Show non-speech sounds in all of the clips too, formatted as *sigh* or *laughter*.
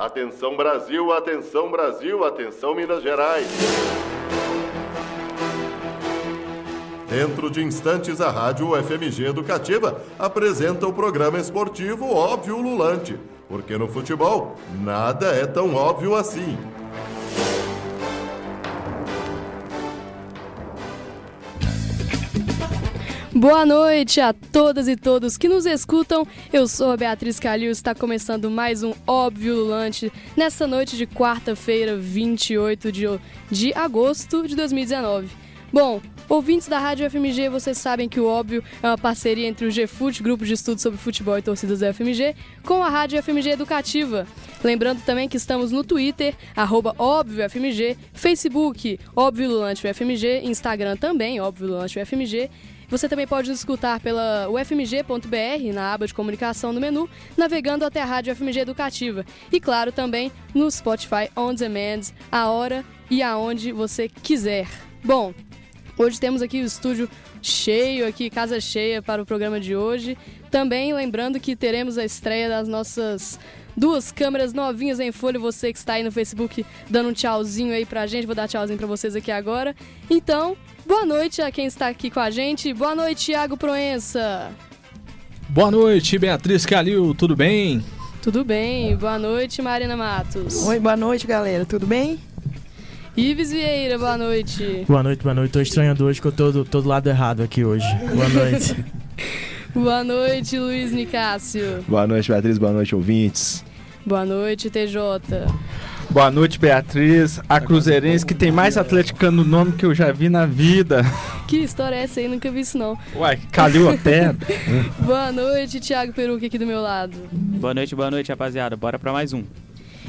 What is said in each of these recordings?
Atenção Brasil, atenção Brasil, atenção Minas Gerais. Dentro de instantes, a Rádio FMG Educativa apresenta o programa esportivo Óbvio Lulante, porque no futebol nada é tão óbvio assim. Boa noite a todas e todos que nos escutam. Eu sou a Beatriz Calil, está começando mais um Óbvio Lulante nessa noite de quarta-feira, 28 de, de agosto de 2019. Bom, ouvintes da Rádio FMG, vocês sabem que o Óbvio é uma parceria entre o GFUT, Grupo de Estudos sobre Futebol e Torcidas da FMG, com a Rádio FMG Educativa. Lembrando também que estamos no Twitter, arroba FMG, Facebook, Óbvio Lulante UFMG, Instagram também, Óbvio Lulante UFMG, você também pode escutar pela ufmg.br, na aba de comunicação no menu, navegando até a Rádio FMG Educativa. E claro, também no Spotify On Demand, a hora e aonde você quiser. Bom, Hoje temos aqui o estúdio cheio, aqui casa cheia para o programa de hoje. Também lembrando que teremos a estreia das nossas duas câmeras novinhas em folha. Você que está aí no Facebook dando um tchauzinho aí pra gente. Vou dar tchauzinho pra vocês aqui agora. Então, boa noite a quem está aqui com a gente. Boa noite, Thiago Proença. Boa noite, Beatriz Calil. Tudo bem? Tudo bem. Boa noite, Marina Matos. Oi, boa noite, galera. Tudo bem? Ives Vieira, boa noite. Boa noite, boa noite. Tô estranhando hoje que eu tô do, tô do lado errado aqui hoje. Boa noite. *laughs* boa noite, Luiz Nicásio. Boa noite, Beatriz. Boa noite, ouvintes. Boa noite, TJ. Boa noite, Beatriz. A Cruzeirense que tem mais atleticano no nome que eu já vi na vida. *laughs* Que história é essa aí? Nunca vi isso não. Uai, caiu até. *laughs* boa noite, Thiago Peruque aqui do meu lado. Boa noite, boa noite, rapaziada. Bora para mais um.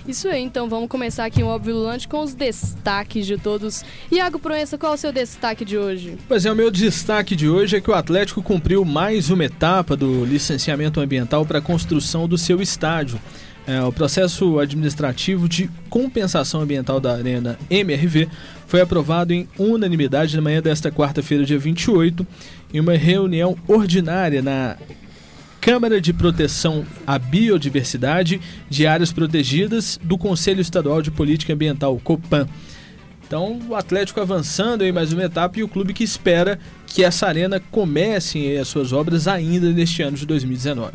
Isso aí, então vamos começar aqui um Óbvio Lulante com os destaques de todos. Iago Proença, qual é o seu destaque de hoje? Pois é, o meu destaque de hoje é que o Atlético cumpriu mais uma etapa do licenciamento ambiental para a construção do seu estádio. É, o processo administrativo de compensação ambiental da Arena MRV foi aprovado em unanimidade na manhã desta quarta-feira, dia 28, em uma reunião ordinária na Câmara de Proteção à Biodiversidade de Áreas Protegidas do Conselho Estadual de Política Ambiental, COPAN. Então, o Atlético avançando em mais uma etapa e o clube que espera que essa arena comece as suas obras ainda neste ano de 2019.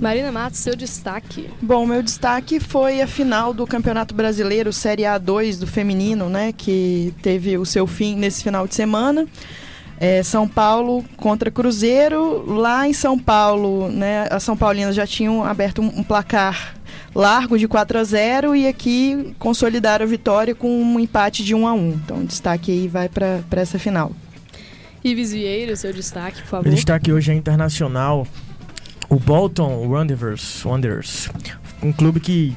Marina Matos, seu destaque. Bom, meu destaque foi a final do Campeonato Brasileiro Série A2 do feminino, né, que teve o seu fim nesse final de semana é, São Paulo contra Cruzeiro. Lá em São Paulo, né, as São Paulinas já tinham aberto um, um placar largo de 4 a 0 e aqui consolidaram a vitória com um empate de 1 a 1. Então, destaque aí vai para essa final. Ives Vieira, seu destaque, por favor. O destaque hoje é internacional. O Bolton Wanderers, Wanderers, um clube que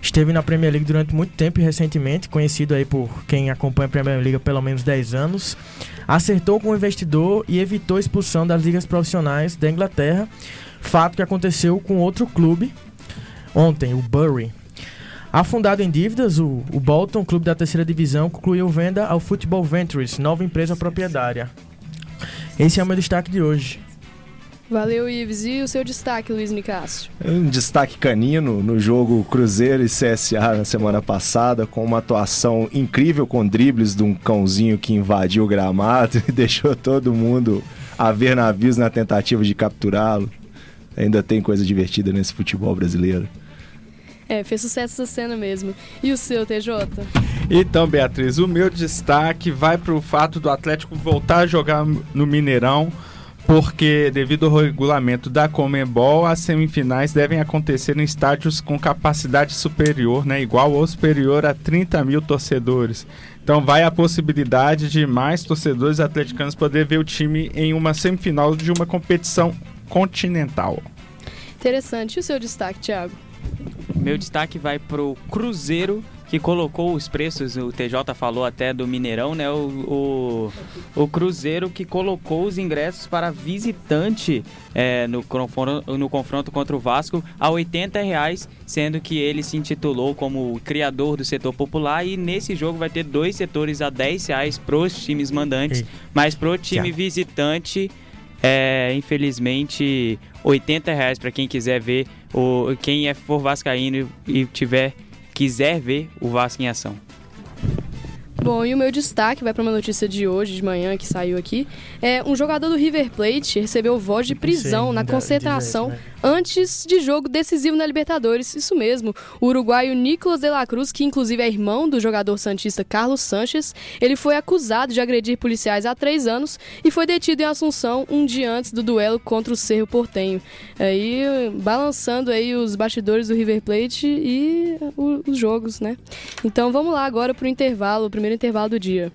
esteve na Premier League durante muito tempo e recentemente, conhecido aí por quem acompanha a Premier League há pelo menos 10 anos acertou com o investidor e evitou a expulsão das ligas profissionais da Inglaterra, fato que aconteceu com outro clube ontem, o Bury. Afundado em dívidas, o, o Bolton, clube da terceira divisão, concluiu venda ao Football Ventures, nova empresa proprietária. Esse é o meu destaque de hoje. Valeu, Ives. E o seu destaque, Luiz Nicásio? Um destaque canino no jogo Cruzeiro e CSA na semana passada, com uma atuação incrível com dribles de um cãozinho que invadiu o gramado *laughs* e deixou todo mundo a ver navios na tentativa de capturá-lo. Ainda tem coisa divertida nesse futebol brasileiro. É, fez sucesso essa cena mesmo. E o seu, TJ? Então, Beatriz, o meu destaque vai para o fato do Atlético voltar a jogar no Mineirão porque devido ao regulamento da Comebol, as semifinais devem acontecer em estádios com capacidade superior, né, igual ou superior a 30 mil torcedores. Então vai a possibilidade de mais torcedores atleticanos poder ver o time em uma semifinal de uma competição continental. Interessante. E o seu destaque, Thiago? Meu destaque vai para o Cruzeiro que colocou os preços, o TJ falou até do Mineirão, né? O, o, o Cruzeiro que colocou os ingressos para visitante é, no, no confronto contra o Vasco a 80 reais, sendo que ele se intitulou como criador do setor popular e nesse jogo vai ter dois setores a 10 reais para os times mandantes, Ei. mas para o time visitante, é, infelizmente, 80 reais para quem quiser ver o, quem é for vascaíno e tiver quiser ver o Vasco em ação. Bom, e o meu destaque vai para uma notícia de hoje, de manhã, que saiu aqui. É um jogador do River Plate recebeu voz de prisão na concentração né? Antes de jogo decisivo na Libertadores. Isso mesmo. O uruguaio Nicolas de la Cruz, que inclusive é irmão do jogador santista Carlos Sanches, ele foi acusado de agredir policiais há três anos e foi detido em Assunção um dia antes do duelo contra o Cerro Portenho. Aí, balançando aí os bastidores do River Plate e os jogos, né? Então vamos lá agora para o intervalo, o primeiro intervalo do dia.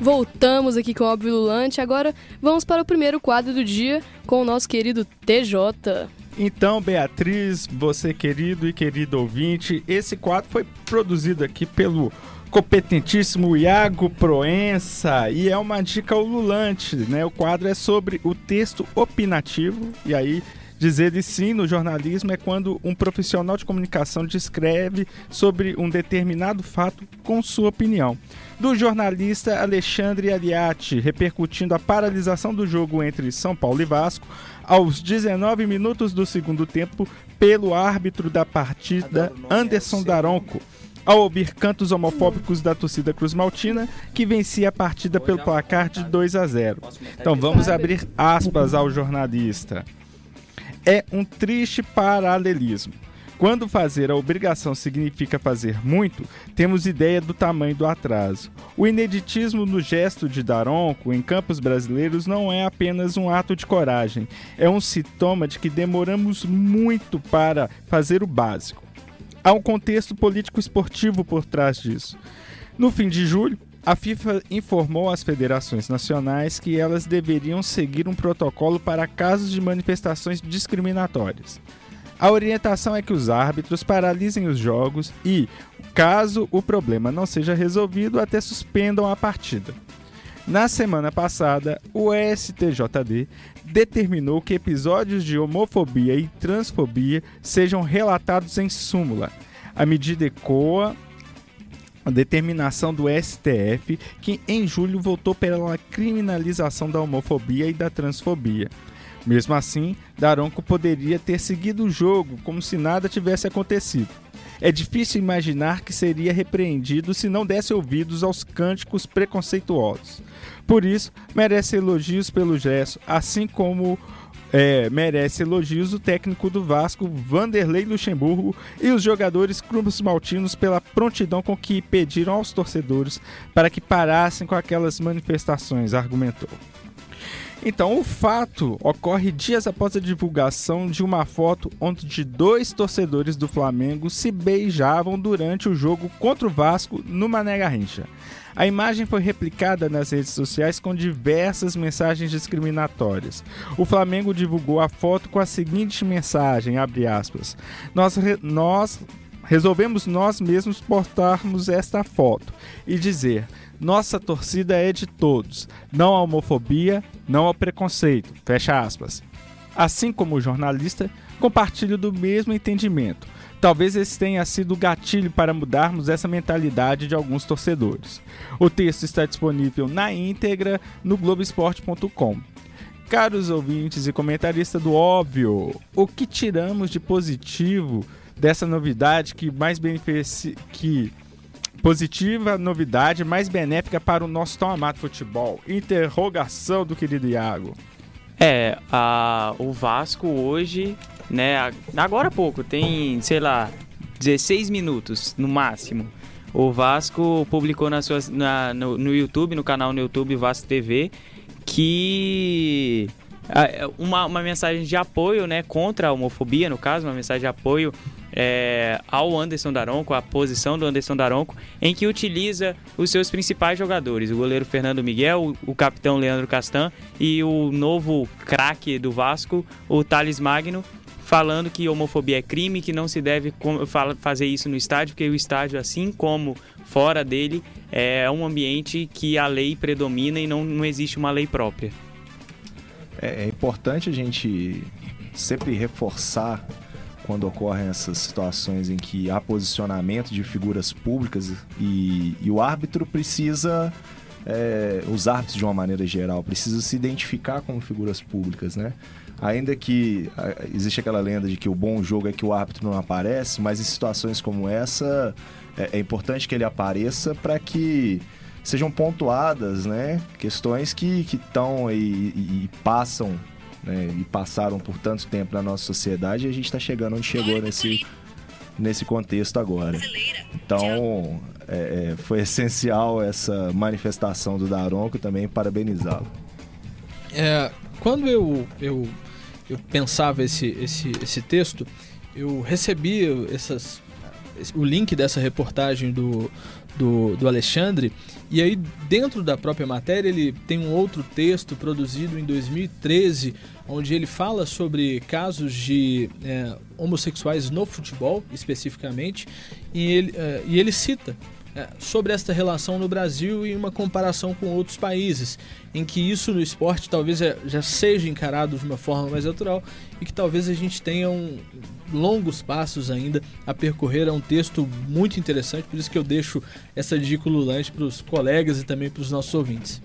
Voltamos aqui com o Óbvio Lulante. Agora vamos para o primeiro quadro do dia com o nosso querido TJ. Então, Beatriz, você querido e querido ouvinte, esse quadro foi produzido aqui pelo competentíssimo Iago Proença e é uma dica ululante, né? O quadro é sobre o texto opinativo e aí Dizer de sim no jornalismo é quando um profissional de comunicação descreve sobre um determinado fato com sua opinião. Do jornalista Alexandre Aliati, repercutindo a paralisação do jogo entre São Paulo e Vasco, aos 19 minutos do segundo tempo, pelo árbitro da partida, Anderson Daronco. Ao ouvir cantos homofóbicos da torcida Cruz Maltina, que vencia a partida pelo placar de 2 a 0. Então vamos abrir aspas ao jornalista. É um triste paralelismo. Quando fazer a obrigação significa fazer muito, temos ideia do tamanho do atraso. O ineditismo no gesto de Daronco em campos brasileiros não é apenas um ato de coragem, é um sintoma de que demoramos muito para fazer o básico. Há um contexto político-esportivo por trás disso. No fim de julho, a FIFA informou às federações nacionais que elas deveriam seguir um protocolo para casos de manifestações discriminatórias. A orientação é que os árbitros paralisem os jogos e, caso o problema não seja resolvido, até suspendam a partida. Na semana passada, o STJD determinou que episódios de homofobia e transfobia sejam relatados em súmula. A medida ecoa a determinação do STF, que em julho votou pela criminalização da homofobia e da transfobia. Mesmo assim, Daronco poderia ter seguido o jogo como se nada tivesse acontecido. É difícil imaginar que seria repreendido se não desse ouvidos aos cânticos preconceituosos. Por isso, merece elogios pelo gesto, assim como é, merece elogios o técnico do Vasco, Vanderlei Luxemburgo, e os jogadores Cruz Maltinos pela prontidão com que pediram aos torcedores para que parassem com aquelas manifestações, argumentou. Então, o fato ocorre dias após a divulgação de uma foto onde dois torcedores do Flamengo se beijavam durante o jogo contra o Vasco no Mané Garrincha. A imagem foi replicada nas redes sociais com diversas mensagens discriminatórias. O Flamengo divulgou a foto com a seguinte mensagem, aspas, nós, nós resolvemos nós mesmos postarmos esta foto e dizer nossa torcida é de todos, não há homofobia, não há preconceito, fecha aspas. Assim como o jornalista, compartilho do mesmo entendimento. Talvez esse tenha sido o gatilho para mudarmos essa mentalidade de alguns torcedores. O texto está disponível na íntegra no Globoesporte.com. Caros ouvintes e comentaristas do óbvio, o que tiramos de positivo dessa novidade que mais beneficia que positiva novidade mais benéfica para o nosso tão amado futebol? Interrogação do querido Iago. É, a, o Vasco hoje né? Agora há pouco, tem, sei lá, 16 minutos no máximo. O Vasco publicou na suas, na, no, no YouTube, no canal no YouTube Vasco TV, que uma, uma mensagem de apoio, né, contra a homofobia, no caso, uma mensagem de apoio é, ao Anderson Daronco, a posição do Anderson Daronco, em que utiliza os seus principais jogadores, o goleiro Fernando Miguel, o, capitão Leandro Castan e o novo craque do Vasco, o Thales Magno, falando que homofobia é crime, que não se deve fazer isso no estádio, porque o estádio, assim como fora dele, é um ambiente que a lei predomina e não, não existe uma lei própria. É, é importante a gente sempre reforçar quando ocorrem essas situações em que há posicionamento de figuras públicas e, e o árbitro precisa, é, os árbitros de uma maneira geral, precisa se identificar como figuras públicas, né? ainda que existe aquela lenda de que o bom jogo é que o árbitro não aparece, mas em situações como essa é, é importante que ele apareça para que sejam pontuadas, né, questões que estão e, e, e, passam né, e passaram por tanto tempo na nossa sociedade e a gente está chegando onde chegou nesse nesse contexto agora. Então, é, é, foi *laughs* essencial essa manifestação do Daronco também parabenizá-lo. É, quando eu, eu, eu pensava esse, esse, esse texto, eu recebi essas, o link dessa reportagem do, do, do Alexandre, e aí dentro da própria matéria ele tem um outro texto produzido em 2013, onde ele fala sobre casos de é, homossexuais no futebol, especificamente, e ele, é, e ele cita sobre esta relação no Brasil e uma comparação com outros países, em que isso no esporte talvez é, já seja encarado de uma forma mais natural e que talvez a gente tenha um, longos passos ainda a percorrer. É um texto muito interessante, por isso que eu deixo essa dica lulante para os colegas e também para os nossos ouvintes.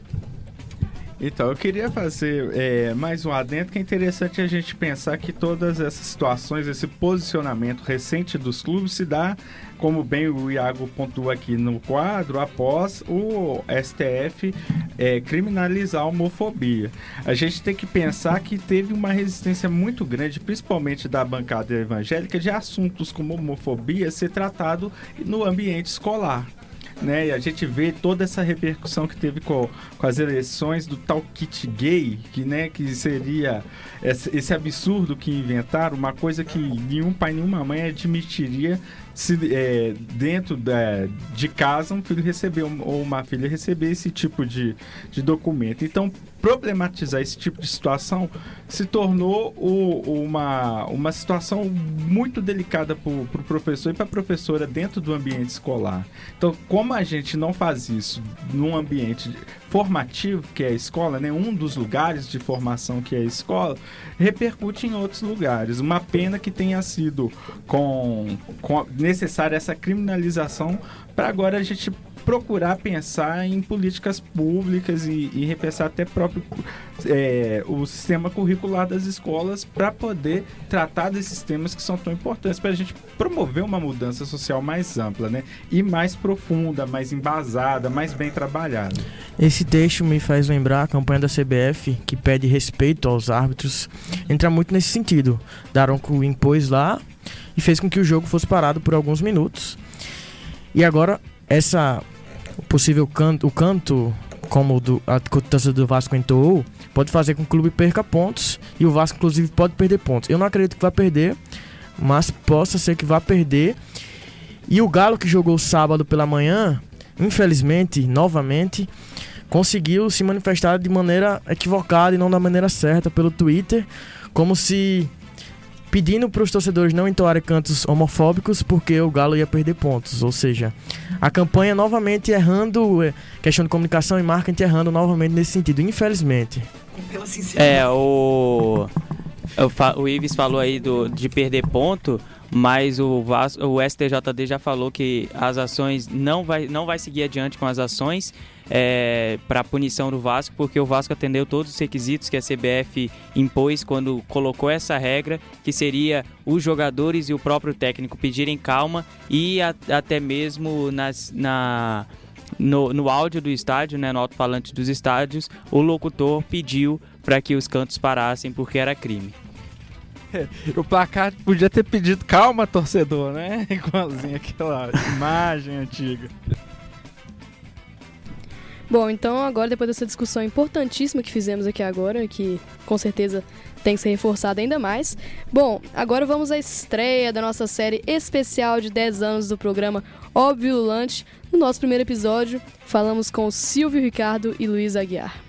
Então, eu queria fazer é, mais um adendo que é interessante a gente pensar que todas essas situações, esse posicionamento recente dos clubes se dá, como bem o Iago pontua aqui no quadro, após o STF é, criminalizar a homofobia. A gente tem que pensar que teve uma resistência muito grande, principalmente da bancada evangélica, de assuntos como homofobia ser tratado no ambiente escolar né? E a gente vê toda essa repercussão que teve com, com as eleições do tal kit gay, que, né, que seria esse, esse absurdo que inventaram, uma coisa que nenhum pai, nenhuma mãe admitiria se é, dentro da, de casa um filho receber ou uma filha receber esse tipo de, de documento. Então, problematizar esse tipo de situação se tornou o, uma, uma situação muito delicada para o pro professor e para a professora dentro do ambiente escolar. Então, como a gente não faz isso num ambiente formativo, que é a escola, né, um dos lugares de formação que é a escola, repercute em outros lugares. Uma pena que tenha sido com, com necessária essa criminalização para agora a gente procurar pensar em políticas públicas e, e repensar até próprio é, o sistema curricular das escolas para poder tratar desses temas que são tão importantes para a gente promover uma mudança social mais ampla, né? E mais profunda, mais embasada, mais bem trabalhada. Esse texto me faz lembrar a campanha da CBF que pede respeito aos árbitros. Entra muito nesse sentido. Daronco impôs lá e fez com que o jogo fosse parado por alguns minutos. E agora essa possível canto, o canto como do, a torcida do Vasco entoou, pode fazer com que o clube perca pontos e o Vasco inclusive pode perder pontos. Eu não acredito que vai perder, mas possa ser que vá perder. E o Galo que jogou sábado pela manhã, infelizmente, novamente, conseguiu se manifestar de maneira equivocada e não da maneira certa pelo Twitter, como se pedindo para os torcedores não entoarem cantos homofóbicos porque o Galo ia perder pontos. Ou seja, a campanha novamente errando, é, questão de comunicação e marketing errando novamente nesse sentido, infelizmente. É, o. O Ives falou aí do, de perder ponto, mas o, o STJD já falou que as ações não vai, não vai seguir adiante com as ações é, para punição do Vasco, porque o Vasco atendeu todos os requisitos que a CBF impôs quando colocou essa regra, que seria os jogadores e o próprio técnico pedirem calma e a, até mesmo nas, na, no, no áudio do estádio, né, no alto-falante dos estádios, o locutor pediu para que os cantos parassem porque era crime. *laughs* o placar podia ter pedido calma, torcedor, né? *laughs* Igualzinho aquela imagem antiga. Bom, então agora depois dessa discussão importantíssima que fizemos aqui agora, que com certeza tem que ser reforçada ainda mais. Bom, agora vamos à estreia da nossa série especial de 10 anos do programa Óbvio Lulante. No nosso primeiro episódio, falamos com Silvio Ricardo e Luiz Aguiar.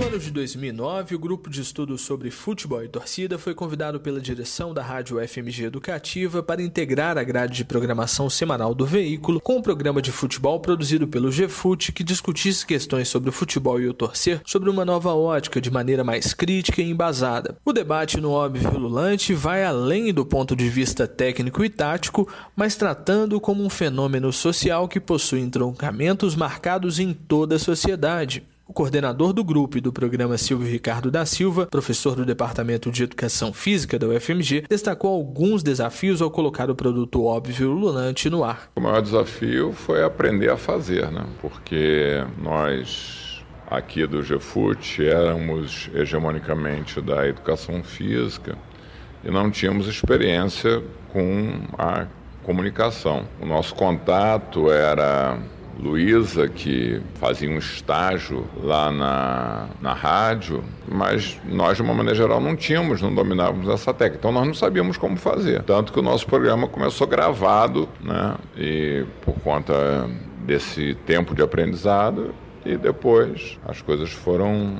No ano de 2009, o grupo de estudos sobre futebol e torcida foi convidado pela direção da Rádio FMG Educativa para integrar a grade de programação semanal do veículo com um programa de futebol produzido pelo GFUT que discutisse questões sobre o futebol e o torcer sobre uma nova ótica de maneira mais crítica e embasada. O debate no óbvio lulante vai além do ponto de vista técnico e tático, mas tratando como um fenômeno social que possui entroncamentos marcados em toda a sociedade. O coordenador do grupo e do programa Silvio Ricardo da Silva, professor do Departamento de Educação Física da UFMG, destacou alguns desafios ao colocar o produto óbvio Lulante no ar. O maior desafio foi aprender a fazer, né? Porque nós aqui do GFUT éramos hegemonicamente da educação física e não tínhamos experiência com a comunicação. O nosso contato era Luísa, que fazia um estágio lá na, na rádio, mas nós, de uma maneira geral, não tínhamos, não dominávamos essa técnica. Então, nós não sabíamos como fazer. Tanto que o nosso programa começou gravado, né? E por conta desse tempo de aprendizado, e depois as coisas foram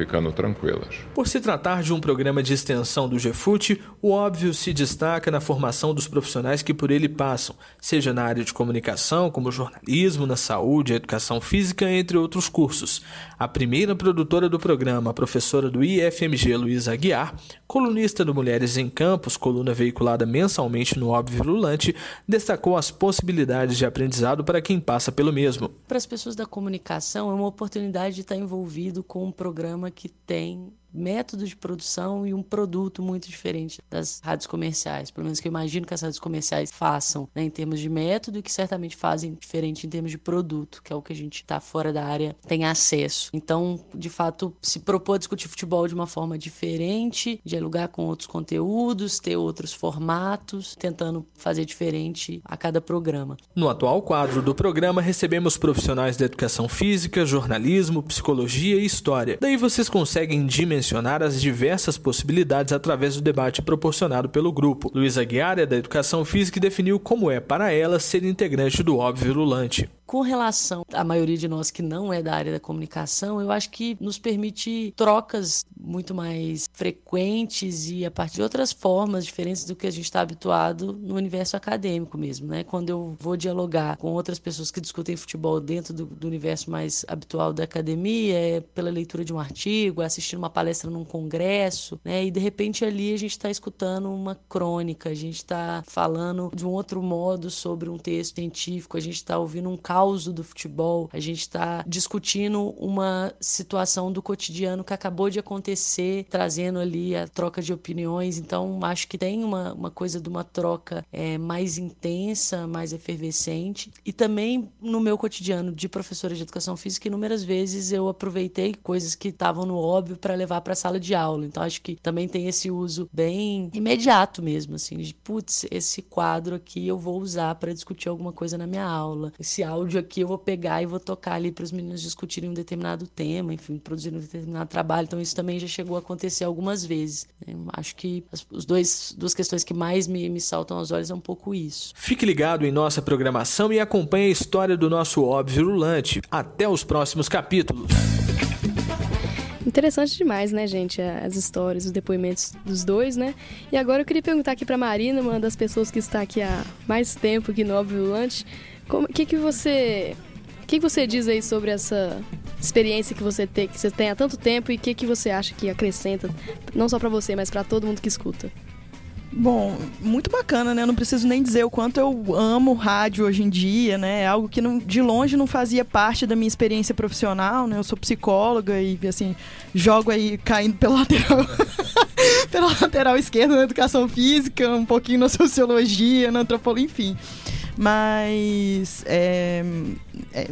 ficando tranquilas. Por se tratar de um programa de extensão do GFUT, o óbvio se destaca na formação dos profissionais que por ele passam, seja na área de comunicação, como jornalismo, na saúde, educação física, entre outros cursos. A primeira produtora do programa, a professora do IFMG Luísa Aguiar, colunista do Mulheres em Campos, coluna veiculada mensalmente no Óbvio Lulante, destacou as possibilidades de aprendizado para quem passa pelo mesmo. Para as pessoas da comunicação, é uma oportunidade de estar envolvido com um programa que tem método de produção e um produto muito diferente das rádios comerciais. Pelo menos que eu imagino que as rádios comerciais façam né, em termos de método e que certamente fazem diferente em termos de produto, que é o que a gente está fora da área tem acesso. Então, de fato, se propor discutir futebol de uma forma diferente, dialogar com outros conteúdos, ter outros formatos, tentando fazer diferente a cada programa. No atual quadro do programa, recebemos profissionais da educação física, jornalismo, psicologia e história. Daí vocês conseguem dimensionar mencionar as diversas possibilidades através do debate proporcionado pelo grupo. Luísa Guiar é da Educação Física definiu como é para ela ser integrante do Óbvio Lulante. Com relação à maioria de nós que não é da área da comunicação, eu acho que nos permite trocas muito mais frequentes e a partir de outras formas diferentes do que a gente está habituado no universo acadêmico mesmo, né? Quando eu vou dialogar com outras pessoas que discutem futebol dentro do, do universo mais habitual da academia, é pela leitura de um artigo, é assistindo uma palestra num congresso, né? E de repente ali a gente está escutando uma crônica, a gente está falando de um outro modo sobre um texto científico, a gente está ouvindo um cálculo caos do futebol, a gente está discutindo uma situação do cotidiano que acabou de acontecer, trazendo ali a troca de opiniões. Então, acho que tem uma, uma coisa de uma troca é, mais intensa, mais efervescente. E também no meu cotidiano de professora de educação física, inúmeras vezes eu aproveitei coisas que estavam no óbvio para levar para a sala de aula. Então, acho que também tem esse uso bem imediato mesmo, assim, de putz, esse quadro aqui eu vou usar para discutir alguma coisa na minha aula. Esse áudio áudio aqui eu vou pegar e vou tocar ali para os meninos discutirem um determinado tema, enfim, produzirem um determinado trabalho. Então isso também já chegou a acontecer algumas vezes. Eu acho que as os dois, duas questões que mais me, me saltam aos olhos é um pouco isso. Fique ligado em nossa programação e acompanhe a história do nosso óbvio virulante. Até os próximos capítulos. Interessante demais, né, gente? As histórias, os depoimentos dos dois, né? E agora eu queria perguntar aqui para Marina, uma das pessoas que está aqui há mais tempo aqui no Óbvio Lante, o que, que você. Que, que você diz aí sobre essa experiência que você tem, que você tem há tanto tempo e o que, que você acha que acrescenta, não só para você, mas para todo mundo que escuta? Bom, muito bacana, né? Eu não preciso nem dizer o quanto eu amo rádio hoje em dia, né? É algo que não, de longe não fazia parte da minha experiência profissional, né? Eu sou psicóloga e, assim, jogo aí caindo pela lateral, *laughs* pela lateral esquerda na educação física, um pouquinho na sociologia, na antropologia, enfim. Mas é, é,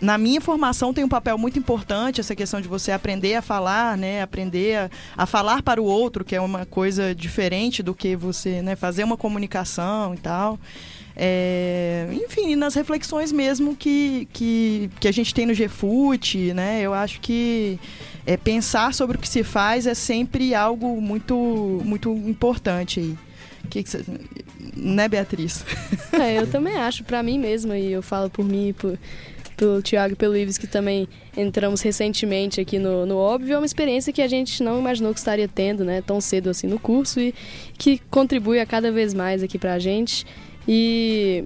na minha formação tem um papel muito importante essa questão de você aprender a falar, né? Aprender a, a, falar para o outro, que é uma coisa diferente do que você né, fazer uma comunicação e tal. É, enfim, nas reflexões mesmo que, que, que a gente tem no GFUT, né? Eu acho que é, pensar sobre o que se faz é sempre algo muito, muito importante aí. Que que né, Beatriz? É, eu também acho, para mim mesma, e eu falo por mim, por, pelo Thiago e pelo Ives, que também entramos recentemente aqui no, no Óbvio, é uma experiência que a gente não imaginou que estaria tendo, né, tão cedo assim no curso e que contribui a cada vez mais aqui pra gente. E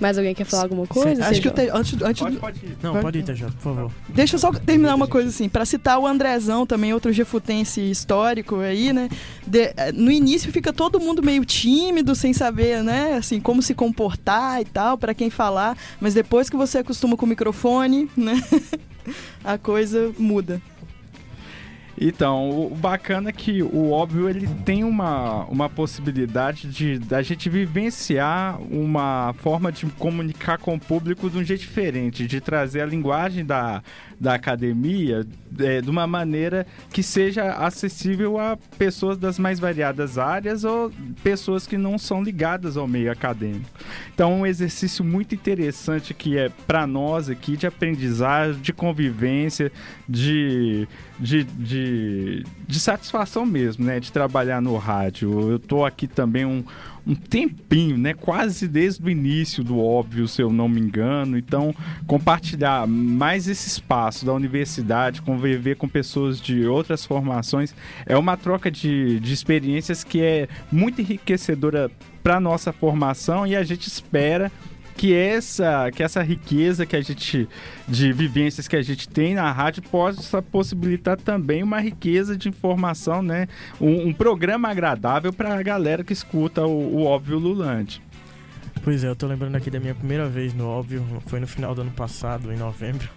mais alguém quer falar alguma coisa? Acho que eu te, antes, antes pode, pode ir. Não, pode ir, TJ, por favor. Deixa eu só terminar uma coisa assim, para citar o Andrezão, também outro gefutense histórico aí, né? De, eh, no início fica todo mundo meio tímido, sem saber, né, assim, como se comportar e tal, para quem falar, mas depois que você acostuma com o microfone, né? *laughs* a coisa muda. Então, o bacana é que o óbvio ele tem uma, uma possibilidade de da gente vivenciar uma forma de comunicar com o público de um jeito diferente, de trazer a linguagem da, da academia é, de uma maneira que seja acessível a pessoas das mais variadas áreas ou pessoas que não são ligadas ao meio acadêmico. Então, um exercício muito interessante que é para nós aqui de aprendizagem, de convivência, de, de, de de, satisfação mesmo, né? De trabalhar no rádio. Eu tô aqui também um, um tempinho, né? Quase desde o início do óbvio, se eu não me engano. Então, compartilhar mais esse espaço da universidade, conviver com pessoas de outras formações, é uma troca de, de experiências que é muito enriquecedora para nossa formação e a gente espera que essa, que essa riqueza que a gente de vivências que a gente tem na rádio possa possibilitar também uma riqueza de informação, né? Um, um programa agradável para a galera que escuta o, o óbvio Lulante. Pois é, eu tô lembrando aqui da minha primeira vez no óbvio, foi no final do ano passado, em novembro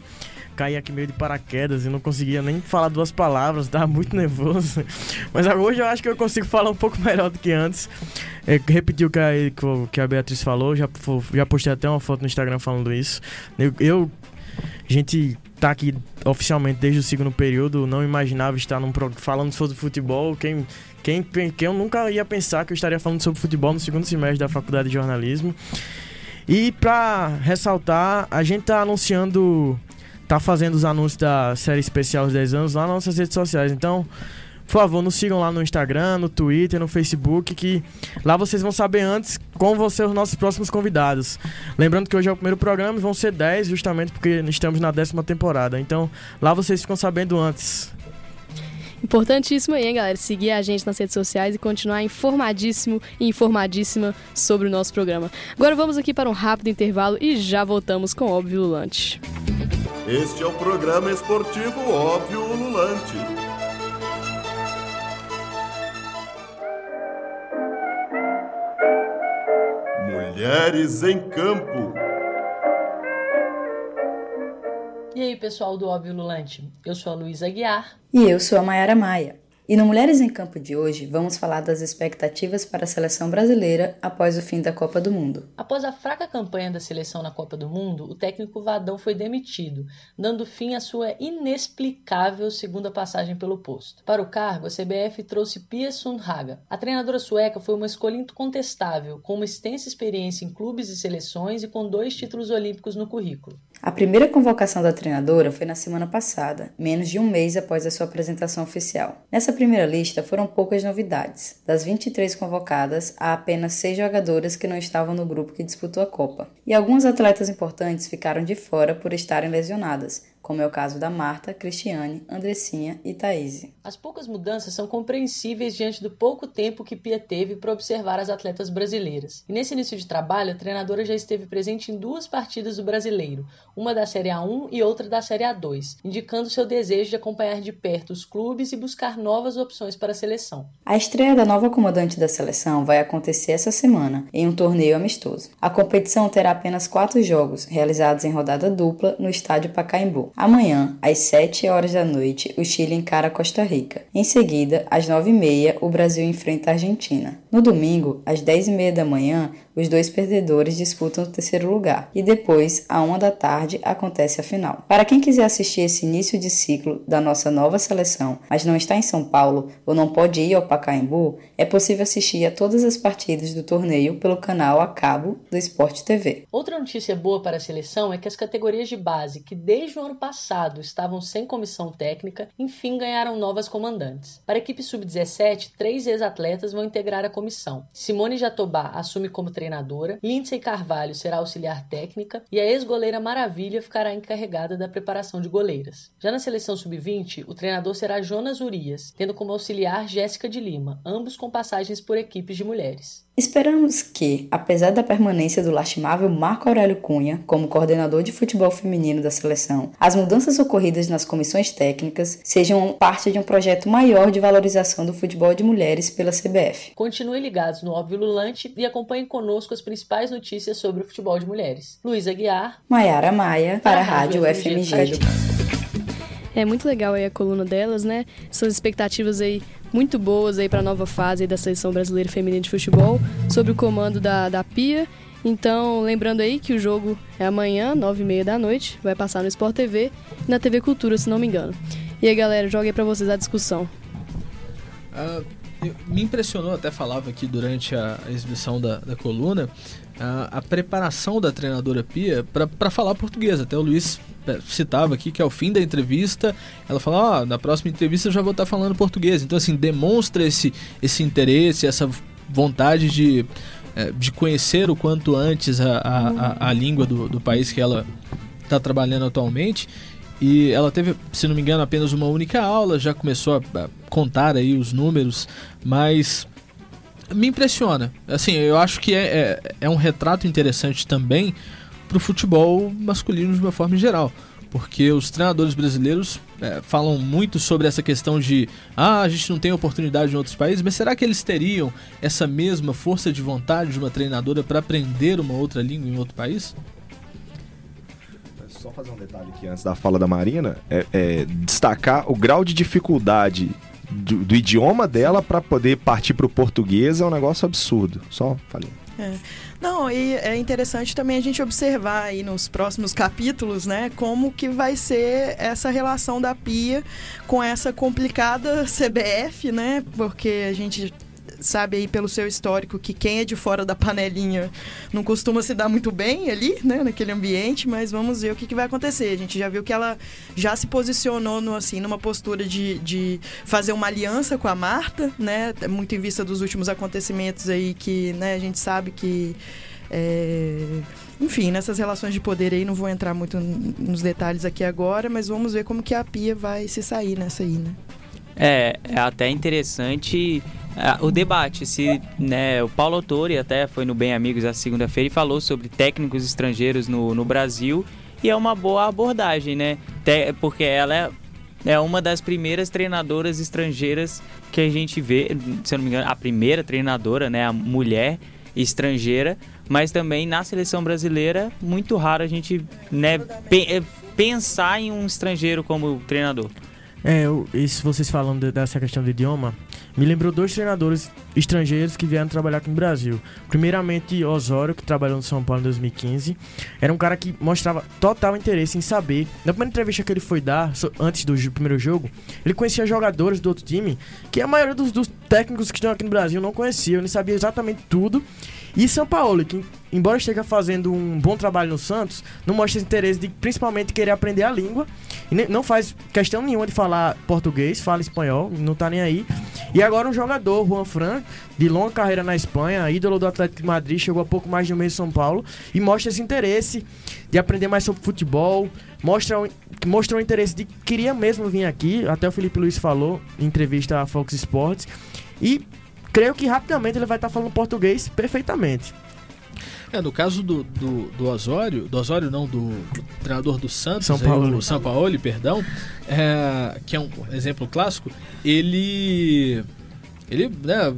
caí aqui meio de paraquedas e não conseguia nem falar duas palavras, tava muito nervoso. Mas hoje eu acho que eu consigo falar um pouco melhor do que antes. É, repetir o que a, que a Beatriz falou, já, já postei até uma foto no Instagram falando isso. Eu, eu gente tá aqui oficialmente desde o segundo período, não imaginava estar num falando sobre futebol. Quem, quem, quem eu nunca ia pensar que eu estaria falando sobre futebol no segundo semestre da faculdade de jornalismo. E para ressaltar, a gente tá anunciando tá fazendo os anúncios da série especial dos 10 anos lá nas nossas redes sociais. Então, por favor, nos sigam lá no Instagram, no Twitter, no Facebook, que lá vocês vão saber antes como vão ser os nossos próximos convidados. Lembrando que hoje é o primeiro programa e vão ser 10, justamente porque estamos na décima temporada. Então, lá vocês ficam sabendo antes. Importantíssimo aí, hein, galera? Seguir a gente nas redes sociais e continuar informadíssimo e informadíssima sobre o nosso programa. Agora vamos aqui para um rápido intervalo e já voltamos com Óbvio Lulante. Este é o programa esportivo Óbvio Ululante. Mulheres em Campo. E aí, pessoal do Óbvio Lulante? Eu sou a Luísa Aguiar. E eu sou a Mayara Maia. E no Mulheres em Campo de hoje, vamos falar das expectativas para a seleção brasileira após o fim da Copa do Mundo. Após a fraca campanha da seleção na Copa do Mundo, o técnico Vadão foi demitido, dando fim à sua inexplicável segunda passagem pelo posto. Para o cargo, a CBF trouxe Pia Sundhage. A treinadora sueca foi uma escolha incontestável, com uma extensa experiência em clubes e seleções e com dois títulos olímpicos no currículo. A primeira convocação da treinadora foi na semana passada, menos de um mês após a sua apresentação oficial. Nessa primeira lista foram poucas novidades. Das 23 convocadas, há apenas seis jogadoras que não estavam no grupo que disputou a Copa. E alguns atletas importantes ficaram de fora por estarem lesionadas, como é o caso da Marta, Cristiane, Andressinha e Thaís. As poucas mudanças são compreensíveis diante do pouco tempo que Pia teve para observar as atletas brasileiras. E nesse início de trabalho, a treinadora já esteve presente em duas partidas do brasileiro, uma da Série A1 e outra da Série A2, indicando seu desejo de acompanhar de perto os clubes e buscar novas opções para a seleção. A estreia da nova comandante da seleção vai acontecer essa semana, em um torneio amistoso. A competição terá apenas quatro jogos, realizados em rodada dupla no estádio Pacaembu. Amanhã, às 7 horas da noite, o Chile encara Costa Rica. Em seguida, às 9h30, o Brasil enfrenta a Argentina. No domingo, às 10h30 da manhã, os dois perdedores disputam o terceiro lugar e depois, à uma da tarde, acontece a final. Para quem quiser assistir esse início de ciclo da nossa nova seleção, mas não está em São Paulo ou não pode ir ao Pacaembu, é possível assistir a todas as partidas do torneio pelo canal a cabo do Esporte TV. Outra notícia boa para a seleção é que as categorias de base, que desde o ano passado estavam sem comissão técnica, enfim ganharam novas comandantes. Para a equipe sub-17, três ex-atletas vão integrar a comissão. Simone Jatobá assume como treinador treinadora, Lindsay Carvalho será auxiliar técnica e a ex-goleira Maravilha ficará encarregada da preparação de goleiras. Já na seleção sub-20, o treinador será Jonas Urias, tendo como auxiliar Jéssica de Lima, ambos com passagens por equipes de mulheres. Esperamos que, apesar da permanência do lastimável Marco Aurélio Cunha como coordenador de futebol feminino da seleção, as mudanças ocorridas nas comissões técnicas sejam parte de um projeto maior de valorização do futebol de mulheres pela CBF. Continue ligados no Óbvio Lulante e acompanhem conosco as principais notícias sobre o futebol de mulheres. Luísa Guiar, Maiara Maia, para, para a Rádio, Rádio FMG. FMG. É muito legal aí a coluna delas, né? Essas expectativas aí muito boas aí para a nova fase da seleção brasileira feminina de futebol, sob o comando da, da Pia. Então, lembrando aí que o jogo é amanhã, nove e meia da noite, vai passar no Sport TV e na TV Cultura, se não me engano. E aí, galera, jogue aí para vocês a discussão. Uh, me impressionou, até falava aqui durante a, a exibição da, da coluna, uh, a preparação da treinadora Pia para falar português. Até o Luiz é, citava aqui que ao fim da entrevista, ela falou: Ó, oh, na próxima entrevista eu já vou estar falando português. Então, assim, demonstra esse, esse interesse, essa vontade de, é, de conhecer o quanto antes a, a, a, a língua do, do país que ela está trabalhando atualmente. E ela teve, se não me engano, apenas uma única aula, já começou a contar aí os números, mas me impressiona. Assim, eu acho que é, é, é um retrato interessante também para o futebol masculino de uma forma geral. Porque os treinadores brasileiros é, falam muito sobre essa questão de ah, a gente não tem oportunidade em outros países, mas será que eles teriam essa mesma força de vontade de uma treinadora para aprender uma outra língua em outro país? Só fazer um detalhe aqui antes da fala da Marina, é, é destacar o grau de dificuldade do, do idioma dela para poder partir para o português é um negócio absurdo. Só falei. É. Não, e é interessante também a gente observar aí nos próximos capítulos, né, como que vai ser essa relação da Pia com essa complicada CBF, né, porque a gente sabe aí pelo seu histórico que quem é de fora da panelinha não costuma se dar muito bem ali, né, naquele ambiente, mas vamos ver o que, que vai acontecer. A gente já viu que ela já se posicionou no, assim, numa postura de, de fazer uma aliança com a Marta, né, muito em vista dos últimos acontecimentos aí que, né, a gente sabe que é... Enfim, nessas relações de poder aí, não vou entrar muito nos detalhes aqui agora, mas vamos ver como que a Pia vai se sair nessa aí, né? É, é até interessante o debate. Se né, o Paulo Autori até foi no Bem Amigos a segunda-feira e falou sobre técnicos estrangeiros no, no Brasil e é uma boa abordagem, né? porque ela é, é uma das primeiras treinadoras estrangeiras que a gente vê, se eu não me engano, a primeira treinadora, né, a mulher estrangeira, mas também na seleção brasileira muito raro a gente né, pe é, pensar em um estrangeiro como treinador. É, isso vocês falando dessa questão do idioma, me lembrou dois treinadores estrangeiros que vieram trabalhar aqui no Brasil. Primeiramente, Osório, que trabalhou no São Paulo em 2015. Era um cara que mostrava total interesse em saber. Na primeira entrevista que ele foi dar, antes do primeiro jogo, ele conhecia jogadores do outro time que a maioria dos, dos técnicos que estão aqui no Brasil não conheciam. Ele sabia exatamente tudo. E São Paulo, que embora esteja fazendo um bom trabalho no Santos, não mostra interesse de principalmente querer aprender a língua. E não faz questão nenhuma de falar português, fala espanhol, não tá nem aí. E agora um jogador, Juan Fran, de longa carreira na Espanha, ídolo do Atlético de Madrid, chegou há pouco mais de um mês em São Paulo e mostra esse interesse de aprender mais sobre futebol, mostra, o interesse de queria mesmo vir aqui, até o Felipe Luiz falou em entrevista à Fox Sports. E creio que rapidamente ele vai estar falando português perfeitamente. É, no caso do, do, do Osório, do Osório não, do, do treinador do Santos, São Paulo, aí, São Paulo, perdão, é, que é um exemplo clássico, ele, ele, né,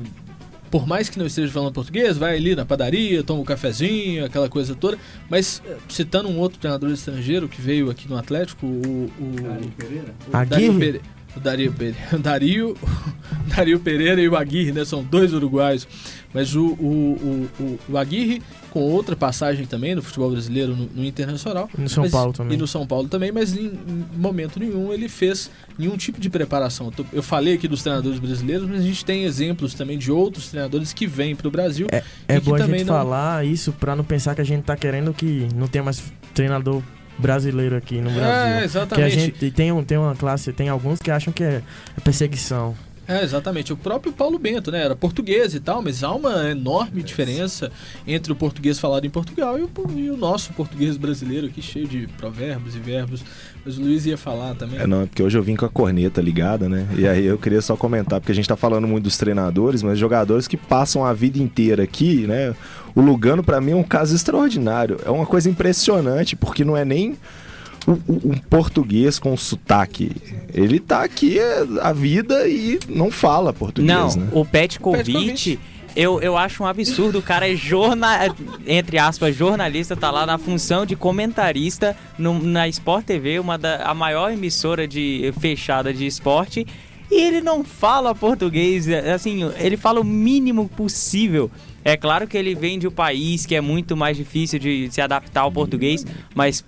por mais que não esteja falando português, vai ali na padaria, toma um cafezinho, aquela coisa toda, mas é, citando um outro treinador estrangeiro que veio aqui no Atlético, o, o, Dario Pereira, o Dario Pereira, o Dario, Pereira, *laughs* Dario, *laughs* Dario Pereira e o Aguirre, né? São dois uruguaios. Mas o, o, o, o Aguirre, com outra passagem também no futebol brasileiro, no, no Internacional. E no São mas, Paulo também. E no São Paulo também, mas em, em momento nenhum ele fez nenhum tipo de preparação. Eu falei aqui dos treinadores brasileiros, mas a gente tem exemplos também de outros treinadores que vêm para o Brasil. É, é bom a gente não... falar isso para não pensar que a gente está querendo que não tenha mais treinador brasileiro aqui no Brasil. É, exatamente. Que a gente tem, tem uma classe, tem alguns que acham que é perseguição. É, exatamente. O próprio Paulo Bento, né? Era português e tal, mas há uma enorme diferença entre o português falado em Portugal e o, e o, nosso português brasileiro aqui, cheio de provérbios e verbos. Mas o Luiz ia falar também. É, não, é porque hoje eu vim com a corneta ligada, né? E aí eu queria só comentar, porque a gente tá falando muito dos treinadores, mas jogadores que passam a vida inteira aqui, né? O Lugano, para mim, é um caso extraordinário. É uma coisa impressionante, porque não é nem um, um, português com sotaque. Ele tá aqui a vida e não fala português, não, né? o Petkovic eu, eu acho um absurdo. O cara é jornal, entre aspas, jornalista, tá lá na função de comentarista no, na Sport TV, uma da, a maior emissora de fechada de esporte. E ele não fala português, assim, ele fala o mínimo possível. É claro que ele vem de um país que é muito mais difícil de se adaptar ao português, mas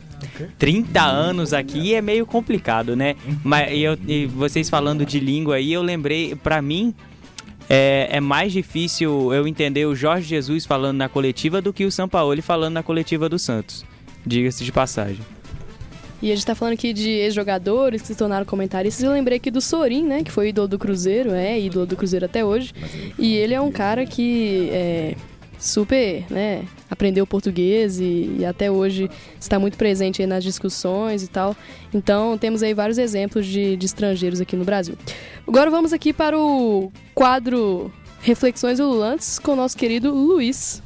30 anos aqui é meio complicado, né? Mas eu, e vocês falando de língua aí, eu lembrei, para mim, é, é, mais difícil eu entender o Jorge Jesus falando na coletiva do que o Sampaoli falando na coletiva do Santos. Diga-se de passagem. E a gente tá falando aqui de ex-jogadores que se tornaram comentaristas. Eu lembrei aqui do Sorin, né? Que foi ídolo do Cruzeiro, é ídolo do Cruzeiro até hoje. E ele é um cara que é super, né? Aprendeu português e, e até hoje está muito presente nas discussões e tal. Então temos aí vários exemplos de, de estrangeiros aqui no Brasil. Agora vamos aqui para o quadro Reflexões Ululantes com o nosso querido Luiz.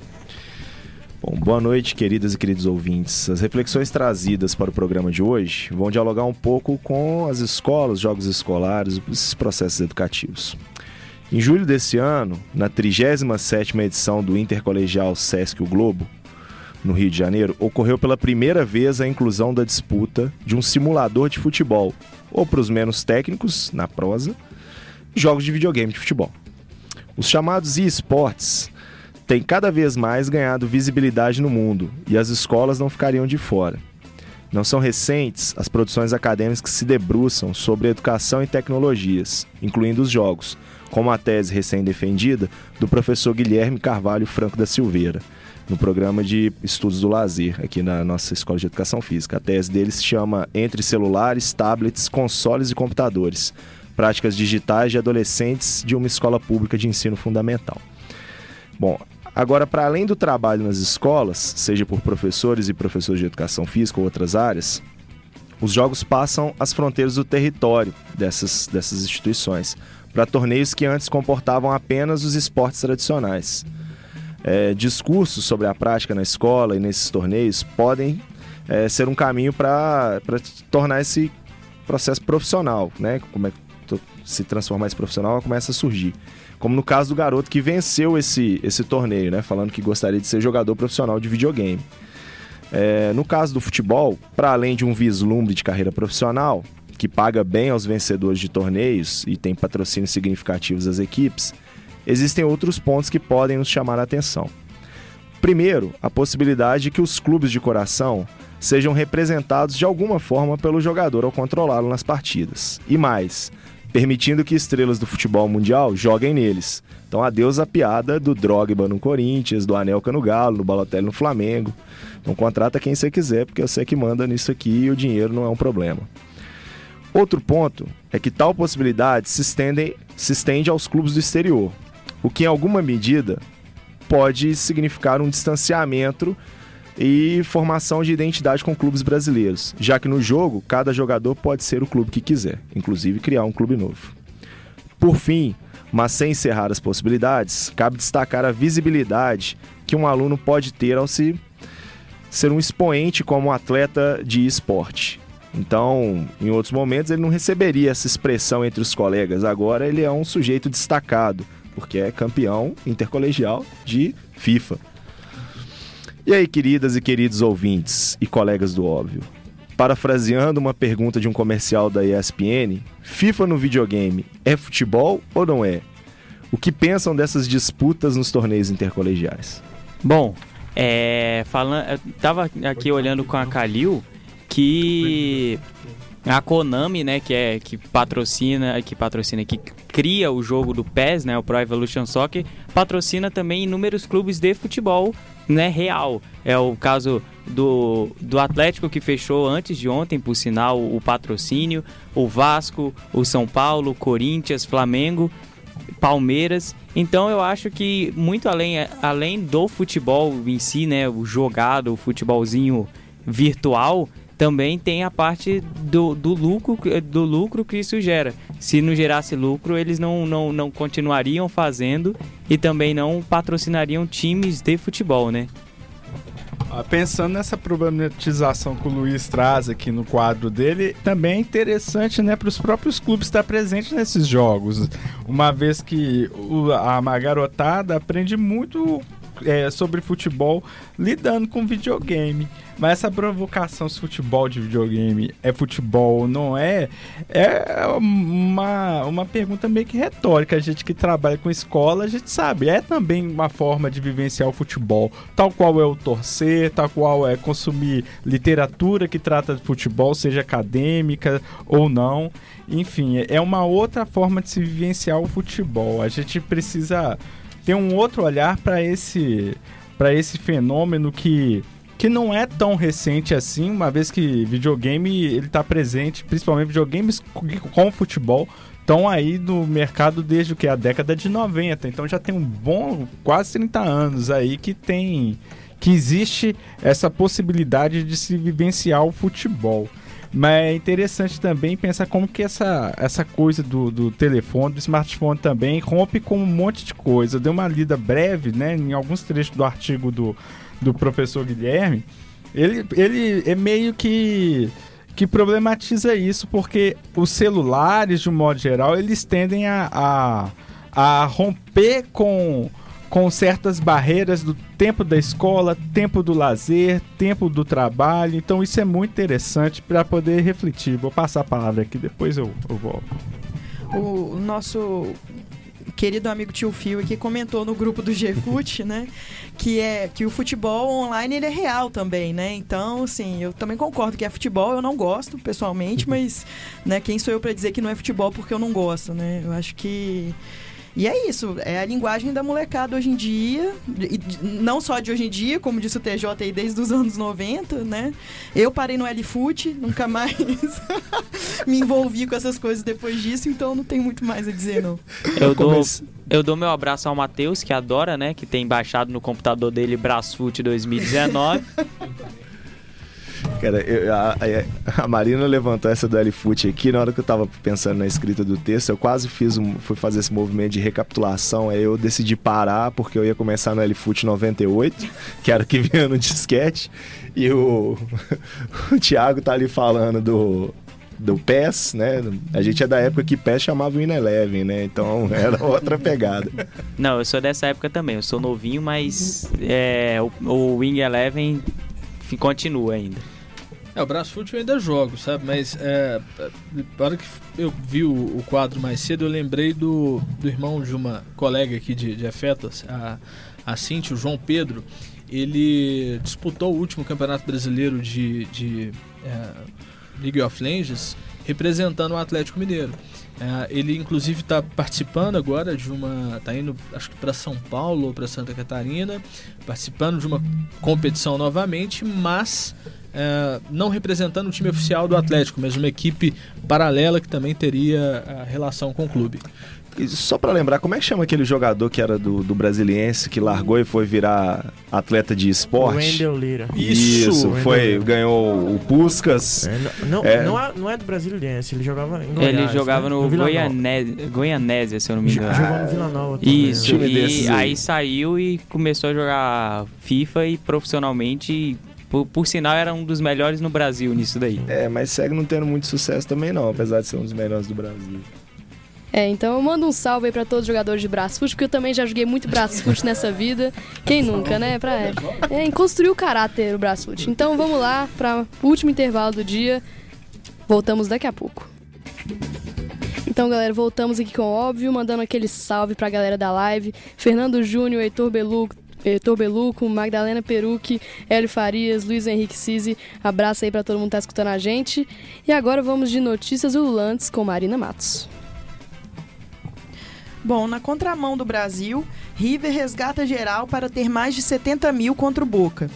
Bom, boa noite, queridas e queridos ouvintes. As reflexões trazidas para o programa de hoje vão dialogar um pouco com as escolas, jogos escolares, esses processos educativos. Em julho desse ano, na 37ª edição do Intercolegial Sesc o Globo, no Rio de Janeiro, ocorreu pela primeira vez a inclusão da disputa de um simulador de futebol, ou para os menos técnicos, na prosa, jogos de videogame de futebol. Os chamados e-sports tem cada vez mais ganhado visibilidade no mundo e as escolas não ficariam de fora. Não são recentes as produções acadêmicas que se debruçam sobre educação e tecnologias, incluindo os jogos, como a tese recém-defendida do professor Guilherme Carvalho Franco da Silveira, no programa de estudos do lazer aqui na nossa Escola de Educação Física. A tese dele se chama Entre celulares, tablets, consoles e computadores: práticas digitais de adolescentes de uma escola pública de ensino fundamental. Bom, Agora, para além do trabalho nas escolas, seja por professores e professores de educação física ou outras áreas, os jogos passam as fronteiras do território dessas, dessas instituições para torneios que antes comportavam apenas os esportes tradicionais. É, discursos sobre a prática na escola e nesses torneios podem é, ser um caminho para tornar esse processo profissional, né? Como é que se transformar esse profissional começa a surgir. Como no caso do garoto que venceu esse, esse torneio, né? Falando que gostaria de ser jogador profissional de videogame. É, no caso do futebol, para além de um vislumbre de carreira profissional, que paga bem aos vencedores de torneios e tem patrocínios significativos das equipes, existem outros pontos que podem nos chamar a atenção. Primeiro, a possibilidade de que os clubes de coração sejam representados de alguma forma pelo jogador ao controlá-lo nas partidas. E mais, permitindo que estrelas do futebol mundial joguem neles. Então, adeus a piada do Drogba no Corinthians, do Anelka no Galo, do Balotelli no Flamengo. Então, contrata quem você quiser, porque você que manda nisso aqui e o dinheiro não é um problema. Outro ponto é que tal possibilidade se estende, se estende aos clubes do exterior, o que, em alguma medida, pode significar um distanciamento e formação de identidade com clubes brasileiros, já que no jogo cada jogador pode ser o clube que quiser, inclusive criar um clube novo. Por fim, mas sem encerrar as possibilidades, cabe destacar a visibilidade que um aluno pode ter ao se ser um expoente como atleta de esporte. Então, em outros momentos, ele não receberia essa expressão entre os colegas. Agora, ele é um sujeito destacado, porque é campeão intercolegial de FIFA. E aí, queridas e queridos ouvintes e colegas do óbvio? Parafraseando uma pergunta de um comercial da ESPN, FIFA no videogame é futebol ou não é? O que pensam dessas disputas nos torneios intercolegiais? Bom, é, falando, eu tava aqui olhando com a Kalil que a Konami, né, que é que patrocina, que patrocina, que cria o jogo do PES, né, o Pro Evolution Soccer, patrocina também inúmeros clubes de futebol, né, real. É o caso do, do Atlético que fechou antes de ontem, por sinal, o patrocínio, o Vasco, o São Paulo, Corinthians, Flamengo, Palmeiras. Então eu acho que muito além, além do futebol em si, né, o jogado, o futebolzinho virtual, também tem a parte do, do, lucro, do lucro que isso gera. Se não gerasse lucro, eles não, não, não continuariam fazendo e também não patrocinariam times de futebol, né? Ah, Pensando nessa problematização que o Luiz traz aqui no quadro dele, também é interessante né, para os próprios clubes estar presentes nesses jogos. Uma vez que a garotada aprende muito é, sobre futebol lidando com videogame. Mas essa provocação se futebol de videogame é futebol não é, é uma, uma pergunta meio que retórica. A gente que trabalha com escola, a gente sabe. É também uma forma de vivenciar o futebol. Tal qual é o torcer, tal qual é consumir literatura que trata de futebol, seja acadêmica ou não. Enfim, é uma outra forma de se vivenciar o futebol. A gente precisa ter um outro olhar para esse, para esse fenômeno que que não é tão recente assim, uma vez que videogame ele tá presente, principalmente videogames com futebol, estão aí no mercado desde o que a década de 90. Então já tem um bom quase 30 anos aí que tem que existe essa possibilidade de se vivenciar o futebol. Mas é interessante também pensar como que essa, essa coisa do, do telefone, do smartphone também rompe com um monte de coisa. Eu dei uma lida breve, né, em alguns trechos do artigo do, do professor Guilherme. Ele, ele é meio que que problematiza isso, porque os celulares, de um modo geral, eles tendem a, a, a romper com, com certas barreiras do tempo da escola, tempo do lazer, tempo do trabalho. Então isso é muito interessante para poder refletir. Vou passar a palavra aqui, depois eu, eu volto. O nosso querido amigo tio Fio aqui comentou no grupo do GFUT, *laughs* né? Que é que o futebol online ele é real também, né? Então, assim, eu também concordo que é futebol, eu não gosto pessoalmente, *laughs* mas, né, quem sou eu para dizer que não é futebol porque eu não gosto, né? Eu acho que e é isso, é a linguagem da molecada hoje em dia, e não só de hoje em dia, como disse o TJ aí desde os anos 90, né? Eu parei no L-Foot, nunca mais *laughs* me envolvi com essas coisas depois disso, então não tem muito mais a dizer, não. Eu dou, eu dou meu abraço ao Matheus, que adora, né? Que tem baixado no computador dele Brasfoot 2019. *laughs* Cara, eu- a, a- Marina levantou essa do L-Foot aqui. Na hora que eu tava pensando na escrita do texto, eu quase fiz um, fui fazer esse movimento de recapitulação. Aí eu decidi parar, porque eu ia começar no L-Foot 98, que era o que vinha no disquete. E o, *laughs* o Thiago tá ali falando do. Do PES, né? A gente é da época que PES chamava o Eleven, né? Então *laughs* era outra pegada. Não, eu sou dessa época também. Eu sou novinho, mas é, o, o Wing Eleven continua ainda. É, o eu ainda jogo, sabe? Mas é, na hora que eu vi o, o quadro mais cedo, eu lembrei do, do irmão de uma colega aqui de, de afetos, a, a Cintia, o João Pedro. Ele disputou o último campeonato brasileiro de, de é, League of Legends representando o Atlético Mineiro. É, ele inclusive está participando agora de uma, tá indo acho que para São Paulo ou para Santa Catarina, participando de uma competição novamente, mas é, não representando o time oficial do Atlético, mas uma equipe paralela que também teria a relação com o clube. E só pra lembrar, como é que chama aquele jogador que era do, do Brasiliense, que largou e foi virar atleta de esporte? Wendel Lira. Isso, Wendel foi, Lira. ganhou o Puskas. É, não, não, É. não, é, não é do Brasiliense, ele jogava em Goiás, Ele jogava né? no Vila Nova. Goianésia, se eu não me engano. Jogou no Vila Nova também, Isso, e aí. aí saiu e começou a jogar FIFA e profissionalmente. Por, por sinal, era um dos melhores no Brasil nisso daí. É, mas segue não tendo muito sucesso também não, apesar de ser um dos melhores do Brasil. É, então eu mando um salve aí pra todos os jogadores de Brasfoot, porque eu também já joguei muito Brasfoot nessa vida. Quem nunca, né? Pra, é, é, construir o caráter o Brasfoot. Então vamos lá para o último intervalo do dia. Voltamos daqui a pouco. Então, galera, voltamos aqui com o óbvio, mandando aquele salve pra galera da live. Fernando Júnior, Heitor Beluco, Heitor Beluco, Magdalena Perucci, Hélio Farias, Luiz Henrique Cisi. Abraço aí pra todo mundo que tá escutando a gente. E agora vamos de notícias ululantes com Marina Matos. Bom, na contramão do Brasil, River resgata geral para ter mais de 70 mil contra o Boca.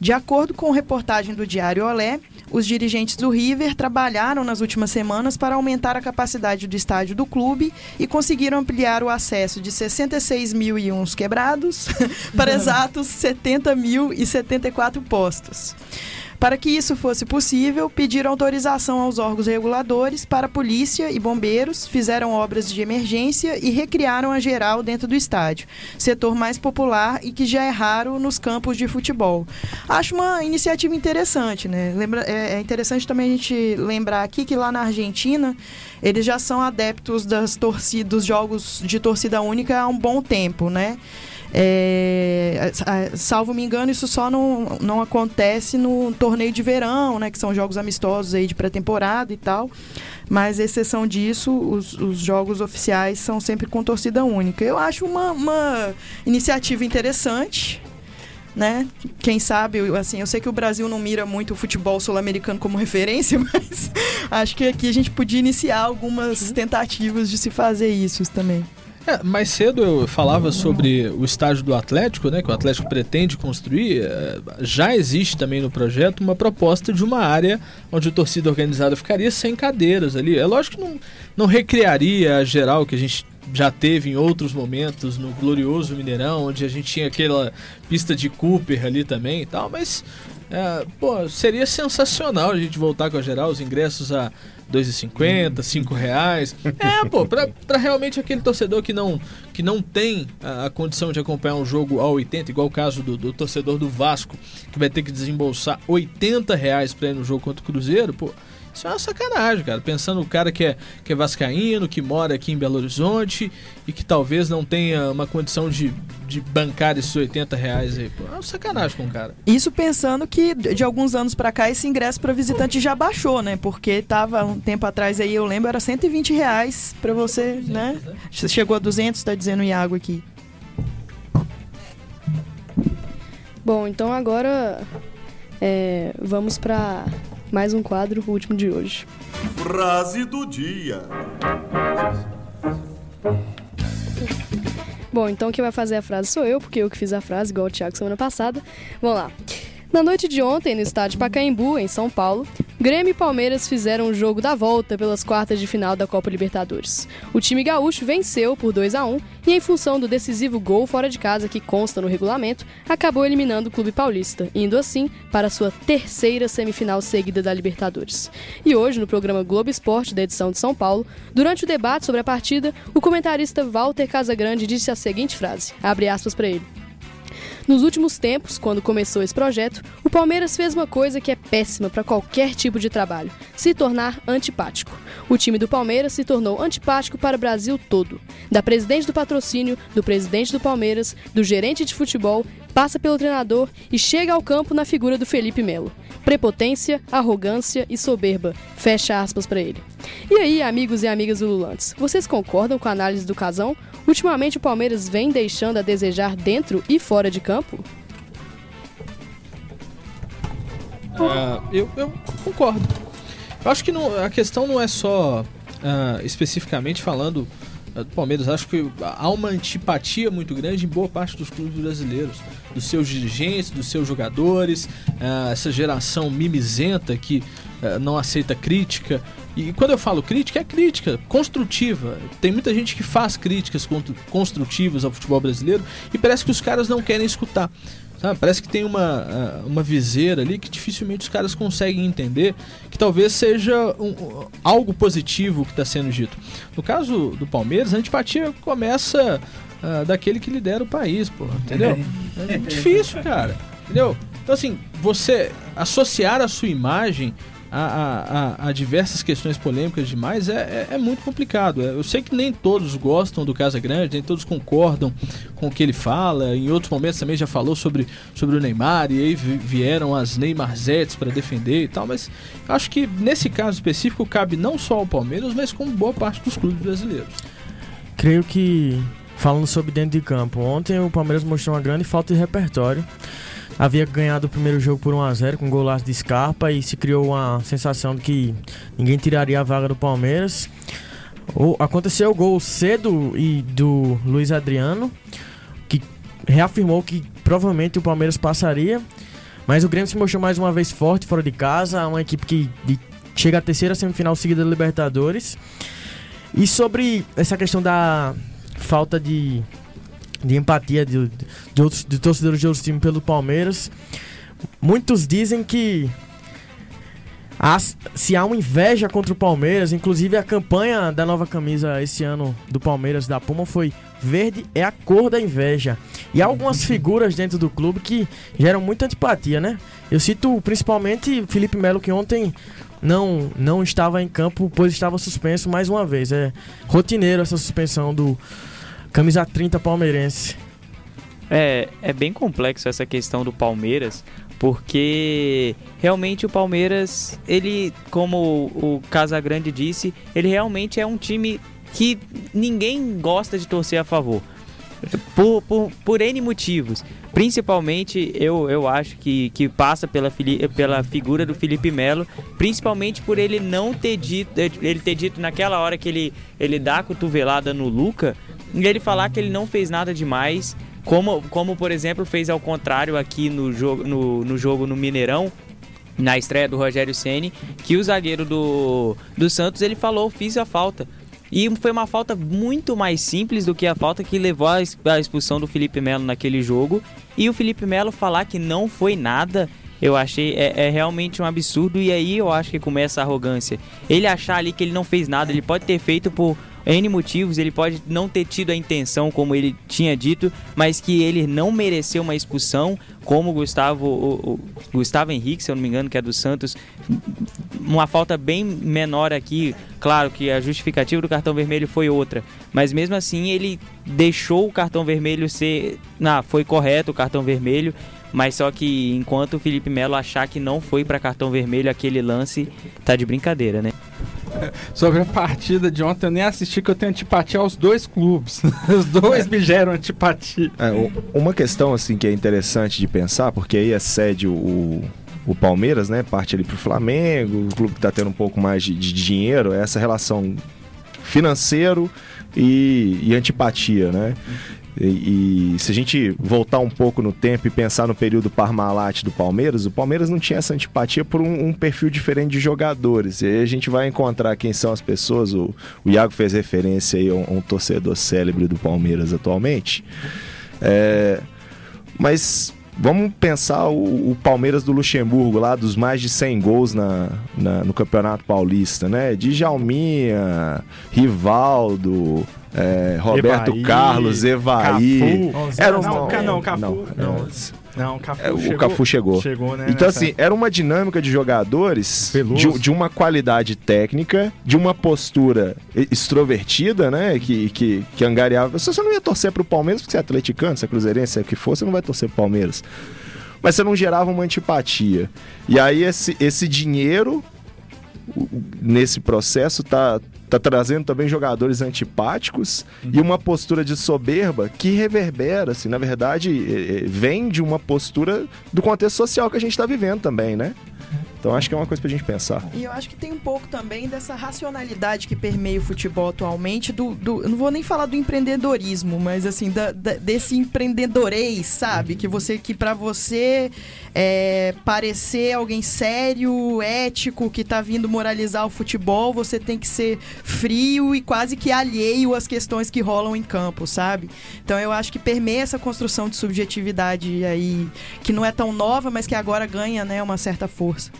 De acordo com reportagem do Diário Olé, os dirigentes do River trabalharam nas últimas semanas para aumentar a capacidade do estádio do clube e conseguiram ampliar o acesso de 66 mil e uns quebrados *laughs* para exatos 70 mil e 74 postos. Para que isso fosse possível, pediram autorização aos órgãos reguladores para polícia e bombeiros, fizeram obras de emergência e recriaram a geral dentro do estádio, setor mais popular e que já é raro nos campos de futebol. Acho uma iniciativa interessante, né? Lembra, é, é interessante também a gente lembrar aqui que lá na Argentina eles já são adeptos das torcidas, dos jogos de torcida única há um bom tempo, né? É, salvo me engano, isso só não, não acontece no torneio de verão, né? Que são jogos amistosos aí de pré-temporada e tal. Mas, exceção disso, os, os, jogos oficiais são sempre com torcida única. Eu acho uma, uma iniciativa interessante. Né? Quem sabe, assim, eu sei que o Brasil não mira muito o futebol sul-americano como *laughs* referência, mas *laughs* acho que aqui a gente podia iniciar algumas tentativas de se fazer isso também. É, mais cedo eu falava sobre o estádio do Atlético, né, que o Atlético pretende construir. É, já existe também no projeto uma proposta de uma área onde a torcida organizada ficaria sem cadeiras ali. É lógico que não, não recriaria a geral que a gente já teve em outros momentos no glorioso Mineirão, onde a gente tinha aquela pista de Cooper ali também e tal, mas é, pô, seria sensacional a gente voltar com a geral, os ingressos a 2,50, 5 reais. É, pô, pra, pra realmente aquele torcedor que não, que não tem a, a condição de acompanhar um jogo a 80, igual o caso do, do, torcedor do Vasco, que vai ter que desembolsar 80 reais pra ir no jogo contra o Cruzeiro, pô. Isso é uma sacanagem, cara. Pensando no cara que é, que é vascaíno, que mora aqui em Belo Horizonte e que talvez não tenha uma condição de, de bancar esses 80 reais aí. Pô, é uma sacanagem com o cara. Isso pensando que de alguns anos para cá esse ingresso para visitante já baixou, né? Porque tava um tempo atrás aí, eu lembro, era 120 reais para você, 200, né? né? Chegou a 200, tá dizendo o Iago aqui. Bom, então agora é, vamos para mais um quadro, o último de hoje. Frase do dia. Bom, então quem vai fazer a frase sou eu, porque eu que fiz a frase, igual o Thiago semana passada. Vamos lá. Na noite de ontem, no estádio Pacaembu, em São Paulo, Grêmio e Palmeiras fizeram o jogo da volta pelas quartas de final da Copa Libertadores. O time gaúcho venceu por 2 a 1 e, em função do decisivo gol fora de casa que consta no regulamento, acabou eliminando o clube paulista, indo assim para sua terceira semifinal seguida da Libertadores. E hoje, no programa Globo Esporte da edição de São Paulo, durante o debate sobre a partida, o comentarista Walter Casagrande disse a seguinte frase: abre aspas para ele. Nos últimos tempos, quando começou esse projeto, o Palmeiras fez uma coisa que é péssima para qualquer tipo de trabalho: se tornar antipático. O time do Palmeiras se tornou antipático para o Brasil todo. Da presidente do patrocínio, do presidente do Palmeiras, do gerente de futebol, passa pelo treinador e chega ao campo na figura do Felipe Melo. Prepotência, arrogância e soberba. Fecha aspas para ele. E aí, amigos e amigas ululantes, vocês concordam com a análise do casão Ultimamente o Palmeiras vem deixando a desejar dentro e fora de campo? Uh, eu, eu, concordo. Eu acho que não, a questão não é só uh, especificamente falando uh, do Palmeiras. Acho que há uma antipatia muito grande em boa parte dos clubes brasileiros, dos seus dirigentes, dos seus jogadores, essa geração mimizenta que não aceita crítica, e quando eu falo crítica, é crítica construtiva. Tem muita gente que faz críticas construtivas ao futebol brasileiro e parece que os caras não querem escutar. Sabe? Parece que tem uma, uma viseira ali que dificilmente os caras conseguem entender que talvez seja um, algo positivo que está sendo dito. No caso do Palmeiras, a antipatia começa uh, daquele que lidera o país, entendeu? É *laughs* difícil, cara. Entendeu? Então, assim, você associar a sua imagem a, a, a, diversas questões polêmicas demais é, é, é, muito complicado. É, eu sei que nem todos gostam do Casa Grande, nem todos concordam com o que ele fala. Em outros momentos também já falou sobre, sobre o Neymar e aí vieram as Neymarzetes para defender e tal. Mas acho que nesse caso específico cabe não só ao Palmeiras, mas como boa parte dos clubes brasileiros. Creio que falando sobre dentro de campo, ontem o Palmeiras mostrou uma grande falta de repertório havia ganhado o primeiro jogo por 1x0 com golaço de Scarpa e se criou uma sensação de que ninguém tiraria a vaga do Palmeiras. O, aconteceu o gol cedo e do Luiz Adriano, que reafirmou que provavelmente o Palmeiras passaria. Mas o Grêmio se mostrou mais uma vez forte fora de casa, uma equipe que de, chega à terceira semifinal seguida da Libertadores. E sobre essa questão da falta de de empatia de, de, outros, de torcedores de outros times pelo Palmeiras. Muitos dizem que há- se há uma inveja contra o Palmeiras, inclusive a campanha da nova camisa esse ano do Palmeiras da Puma foi verde é a cor da inveja. E há algumas figuras dentro do clube que geram muita antipatia, né? Eu cito principalmente Felipe Melo que ontem não não estava em campo, pois estava suspenso mais uma vez. É rotineiro essa suspensão do camisa 30 palmeirense. É, é bem complexo essa questão do Palmeiras, porque realmente o Palmeiras, ele, como o Casagrande disse, ele realmente é um time que ninguém gosta de torcer a favor. Por, por, por N motivos. Principalmente, eu, eu acho que, que passa pela, pela figura do Felipe Melo, principalmente por ele não ter dito, ele ter dito naquela hora que ele, ele dá a cotovelada no Luca, e ele falar que ele não fez nada demais, como, como por exemplo fez ao contrário aqui no jogo no, no jogo no Mineirão, na estreia do Rogério Ceni, que o zagueiro do, do Santos ele falou fiz a falta. E foi uma falta muito mais simples do que a falta que levou à ex- à expulsão do Felipe Melo naquele jogo. E o Felipe Melo falar que não foi nada, eu achei é, é realmente um absurdo. E aí eu acho que começa a arrogância. Ele achar ali que ele não fez nada, ele pode ter feito por N motivos, ele pode não ter tido a intenção, como ele tinha dito, mas que ele não mereceu uma expulsão, como Gustavo, o, o Gustavo Henrique, se eu não me engano, que é do Santos, uma falta bem menor aqui. Claro que a justificativa do cartão vermelho foi outra, mas mesmo assim ele deixou o cartão vermelho ser. Não, foi correto o cartão vermelho, mas só que enquanto o Felipe Melo achar que não foi para cartão vermelho aquele lance, tá de brincadeira, né? *laughs* Sobre a partida de ontem, eu nem assisti que eu tenho antipatia aos dois clubes. *laughs* Os dois me geram antipatia. É, uma questão assim que é interessante de pensar, porque aí excede o, o Palmeiras, né? Parte ali pro Flamengo, o clube que tá tendo um pouco mais de, de dinheiro, é essa relação financeiro e, e antipatia, né? E, e se a gente voltar um pouco no tempo e pensar no período Parmalat do Palmeiras, o Palmeiras não tinha essa antipatia por um, um perfil diferente de jogadores. E aí a gente vai encontrar quem são as pessoas. O, o Iago fez referência aí a um, um torcedor célebre do Palmeiras atualmente. É, mas vamos pensar o, o Palmeiras do Luxemburgo, lá dos mais de 100 gols na, na- no Campeonato Paulista, né? Djalminha, Rivaldo, é, Roberto Evaí, Carlos, Evaí. Cafu. Era Não, uma- Ca- não, Cafu. não, Não. Não, o Cafu, é, o chegou, Cafu chegou. Chegou, né? Então, nessa- assim, era uma dinâmica de jogadores de, de uma qualidade técnica, de uma postura extrovertida, né? Que, que, que angariava. Se você não ia torcer pro Palmeiras, porque você é atleticano, você é cruzeirense, é o que for, você não vai torcer pro Palmeiras. Mas você não gerava uma antipatia. E aí, esse, esse dinheiro, o- o- nesse processo, tá. Tá trazendo também jogadores antipáticos e uma postura de soberba que reverbera, assim, na verdade, eh, eh, vem de uma postura do contexto social que a gente está vivendo também, né? Então acho que é uma coisa pra gente pensar. E eu acho que tem um pouco também dessa racionalidade que permeia o futebol atualmente, do, do- eu não vou nem falar do empreendedorismo, mas assim, da- da- desse empreendedorês, sabe? Que você que para você é, parecer alguém sério, ético, que tá vindo moralizar o futebol, você tem que ser frio e quase que alheio às questões que rolam em campo, sabe? Então eu acho que permeia essa construção de subjetividade aí, que não é tão nova, mas que agora ganha, né, uma certa força.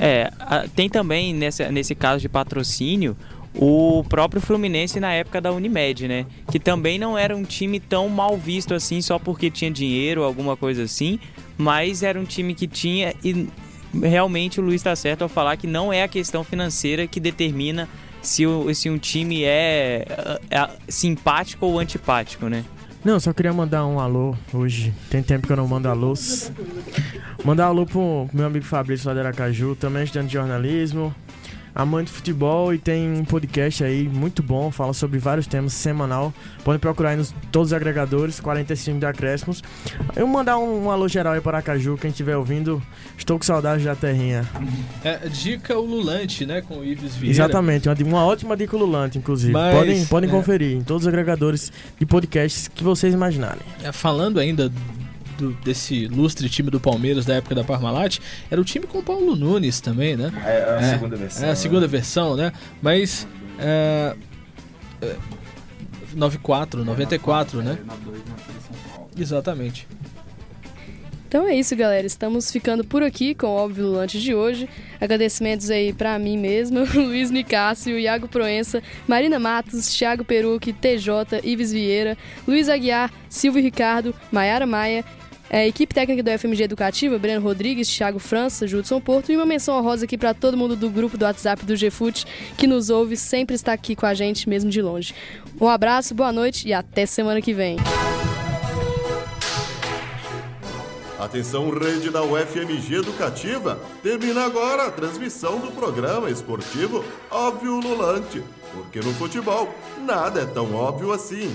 É, tem também nesse caso de patrocínio o próprio Fluminense na época da Unimed, né? Que também não era um time tão mal visto assim só porque tinha dinheiro, alguma coisa assim, mas era um time que tinha e realmente o Luiz está certo ao falar que não é a questão financeira que determina se, o- se um time é, é simpático ou antipático, né? Não, só queria mandar um alô hoje. Tem tempo que eu não mando alôs. Mandar um alô pro meu amigo Fabrício lá de Aracaju, também estudante de jornalismo, amante de futebol e tem um podcast aí muito bom, fala sobre vários temas semanal. Podem procurar aí nos todos os agregadores, 45 de acréscimos. Eu mandar um, um alô geral aí para Aracaju, quem estiver ouvindo, estou com saudade da terrinha. É, dica ululante, né, com o Ives Vieira. Exatamente, uma, uma ótima dica ululante, inclusive. Mas, podem podem é. conferir em todos os agregadores de podcasts que vocês imaginarem. É, falando ainda do- desse ilustre time do Palmeiras da época da Parmalat, era o time com o Paulo Nunes também, né? É, a segunda É, a segunda versão, né? Mas. É, é, 94, 94, né? Exatamente. Então é isso, galera. Estamos ficando por aqui com o Óbvio Lulante de hoje. Agradecimentos aí para mim mesmo, *laughs* Luiz Nicásio, Iago Proença, Marina Matos, Thiago Peruque, TJ, Ives Vieira, Luiz Aguiar, Silvio Ricardo, Maiara Maia é, equipe técnica do FMG Educativa, Breno Rodrigues, Thiago França, Judson Porto e uma menção honrosa aqui para todo mundo do grupo do WhatsApp do GFUT que nos ouve, sempre está aqui com a gente, mesmo de longe. Um abraço, boa noite e até semana que vem. Atenção, rede da UFMG Educativa. Termina agora a transmissão do programa esportivo Óbvio Lulante. Porque no futebol, nada é tão óbvio assim.